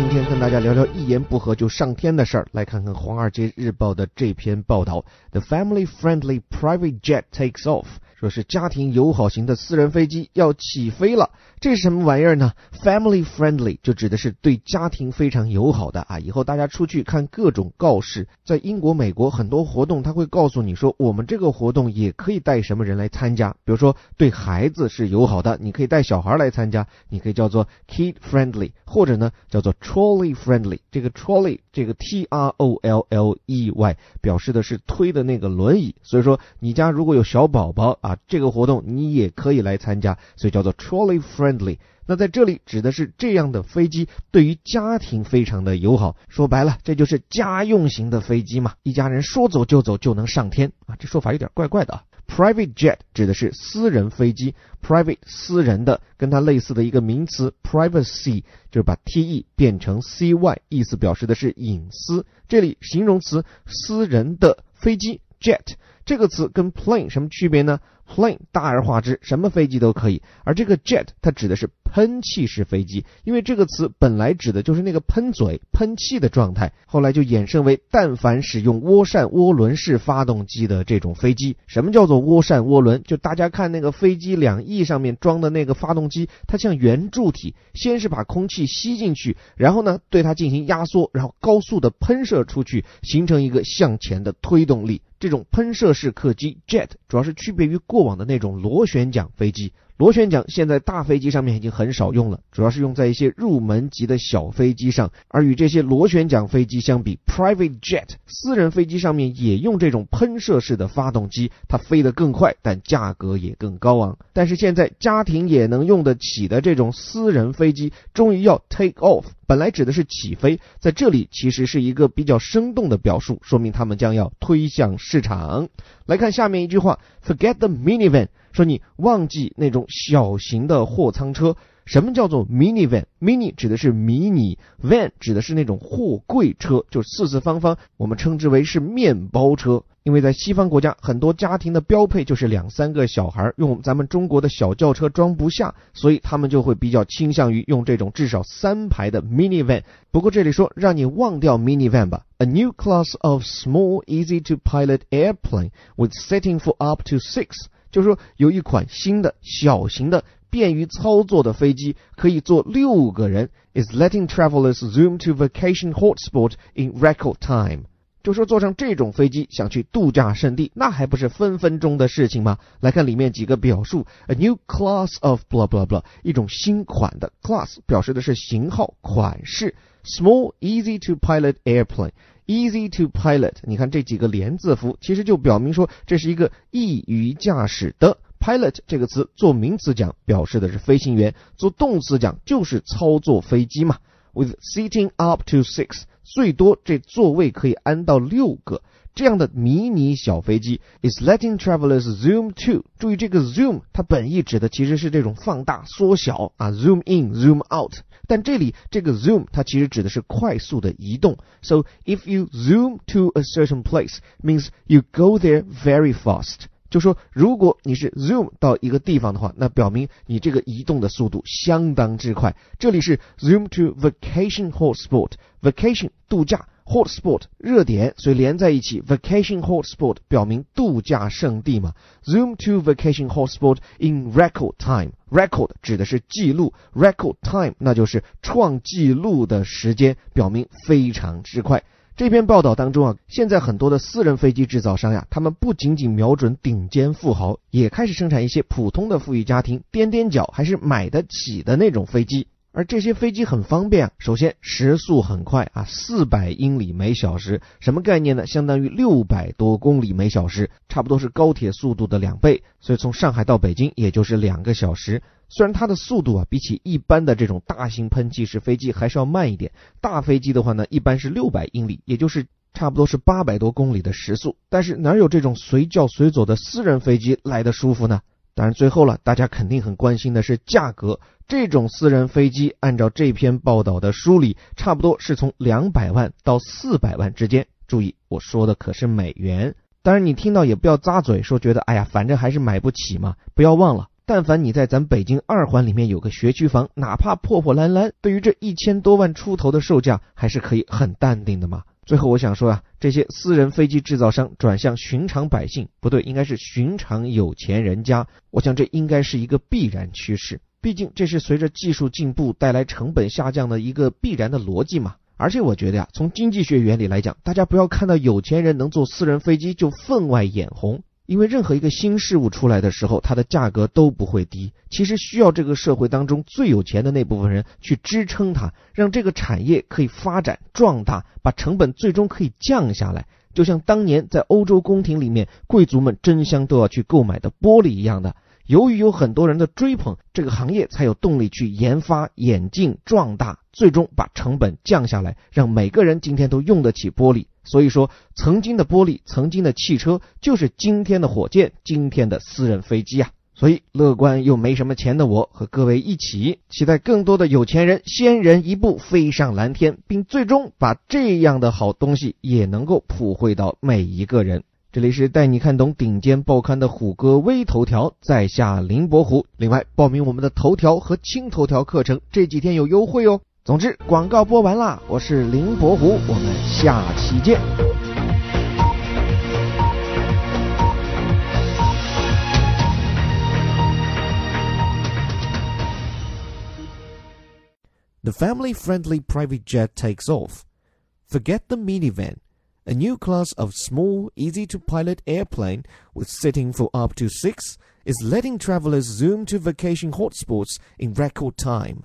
今天跟大家聊聊一言不合就上天的事儿。来看看《华尔街日报》的这篇报道：The family-friendly private jet takes off。说是家庭友好型的私人飞机要起飞了，这是什么玩意儿呢？Family friendly 就指的是对家庭非常友好的啊。以后大家出去看各种告示，在英国、美国很多活动，他会告诉你说，我们这个活动也可以带什么人来参加。比如说对孩子是友好的，你可以带小孩来参加，你可以叫做 kid friendly，或者呢叫做 trolley friendly。这个 trolley 这个 T R O L L E Y 表示的是推的那个轮椅。所以说你家如果有小宝宝啊。啊，这个活动你也可以来参加，所以叫做 trolley friendly。那在这里指的是这样的飞机对于家庭非常的友好。说白了，这就是家用型的飞机嘛，一家人说走就走就能上天啊。这说法有点怪怪的啊。Private jet 指的是私人飞机，private 私人的，跟它类似的一个名词 privacy 就是把 T E 变成 C Y，意思表示的是隐私。这里形容词私人的飞机 jet。这个词跟 plane 什么区别呢？plane 大而化之，什么飞机都可以，而这个 jet 它指的是喷气式飞机，因为这个词本来指的就是那个喷嘴、喷气的状态，后来就衍生为但凡使用涡扇涡轮式发动机的这种飞机。什么叫做涡扇涡轮？就大家看那个飞机两翼上面装的那个发动机，它像圆柱体，先是把空气吸进去，然后呢对它进行压缩，然后高速的喷射出去，形成一个向前的推动力。这种喷射式客机 jet 主要是区别于过往的那种螺旋桨飞机。螺旋桨现在大飞机上面已经很少用了，主要是用在一些入门级的小飞机上。而与这些螺旋桨飞机相比，private jet 私人飞机上面也用这种喷射式的发动机，它飞得更快，但价格也更高昂。但是现在家庭也能用得起的这种私人飞机终于要 take off，本来指的是起飞，在这里其实是一个比较生动的表述，说明他们将要推向市场。来看下面一句话：Forget the minivan。说你忘记那种小型的货仓车。什么叫做 minivan？mini 指的是迷你，van 指的是那种货柜车，就四四方方，我们称之为是面包车。因为在西方国家，很多家庭的标配就是两三个小孩，用咱们中国的小轿车装不下，所以他们就会比较倾向于用这种至少三排的 minivan。不过这里说让你忘掉 minivan 吧，a new class of small, easy to pilot airplane with seating for up to six。就是说，有一款新的小型的、便于操作的飞机，可以坐六个人。Is letting travelers zoom to vacation hotspot in record time。就说坐上这种飞机想去度假胜地，那还不是分分钟的事情吗？来看里面几个表述：a new class of blah blah blah，一种新款的 class 表示的是型号、款式。Small, easy to pilot airplane. Easy to pilot，你看这几个连字符，其实就表明说这是一个易于驾驶的。Pilot 这个词做名词讲，表示的是飞行员；做动词讲，就是操作飞机嘛。With seating up to six，最多这座位可以安到六个。这样的迷你小飞机 is letting travelers zoom to。注意这个 zoom，它本意指的其实是这种放大、缩小啊，zoom in、zoom out。但这里这个 zoom 它其实指的是快速的移动。So if you zoom to a certain place, means you go there very fast。就说如果你是 zoom 到一个地方的话，那表明你这个移动的速度相当之快。这里是 zoom to vacation hotspot，vacation 度假。Hotspot 热点，所以连在一起。Vacation hotspot 表明度假胜地嘛。Zoom to vacation hotspot in record time。Record 指的是记录，record time 那就是创纪录的时间，表明非常之快。这篇报道当中啊，现在很多的私人飞机制造商呀，他们不仅仅瞄准顶尖富豪，也开始生产一些普通的富裕家庭踮踮脚还是买得起的那种飞机。而这些飞机很方便啊，首先时速很快啊，四百英里每小时，什么概念呢？相当于六百多公里每小时，差不多是高铁速度的两倍。所以从上海到北京也就是两个小时。虽然它的速度啊，比起一般的这种大型喷气式飞机还是要慢一点。大飞机的话呢，一般是六百英里，也就是差不多是八百多公里的时速。但是哪有这种随叫随走的私人飞机来的舒服呢？当然，最后了，大家肯定很关心的是价格。这种私人飞机，按照这篇报道的梳理，差不多是从两百万到四百万之间。注意，我说的可是美元。当然，你听到也不要咂嘴，说觉得哎呀，反正还是买不起嘛。不要忘了。但凡你在咱北京二环里面有个学区房，哪怕破破烂烂，对于这一千多万出头的售价，还是可以很淡定的嘛。最后我想说啊，这些私人飞机制造商转向寻常百姓，不对，应该是寻常有钱人家。我想这应该是一个必然趋势，毕竟这是随着技术进步带来成本下降的一个必然的逻辑嘛。而且我觉得呀，从经济学原理来讲，大家不要看到有钱人能坐私人飞机就分外眼红。因为任何一个新事物出来的时候，它的价格都不会低。其实需要这个社会当中最有钱的那部分人去支撑它，让这个产业可以发展壮大，把成本最终可以降下来。就像当年在欧洲宫廷里面，贵族们争相都要去购买的玻璃一样的。由于有很多人的追捧，这个行业才有动力去研发、演进、壮大，最终把成本降下来，让每个人今天都用得起玻璃。所以说，曾经的玻璃，曾经的汽车，就是今天的火箭，今天的私人飞机啊！所以，乐观又没什么钱的我和各位一起，期待更多的有钱人先人一步飞上蓝天，并最终把这样的好东西也能够普惠到每一个人。这里是带你看懂顶尖报刊的虎哥微头条，在下林伯虎。另外，报名我们的头条和轻头条课程，这几天有优惠哦。总之，广告播完啦，我是林伯虎，我们下期见。The family-friendly private jet takes off. Forget the minivan. A new class of small, easy-to-pilot airplane with seating for up to six is letting travelers zoom to vacation hotspots in record time.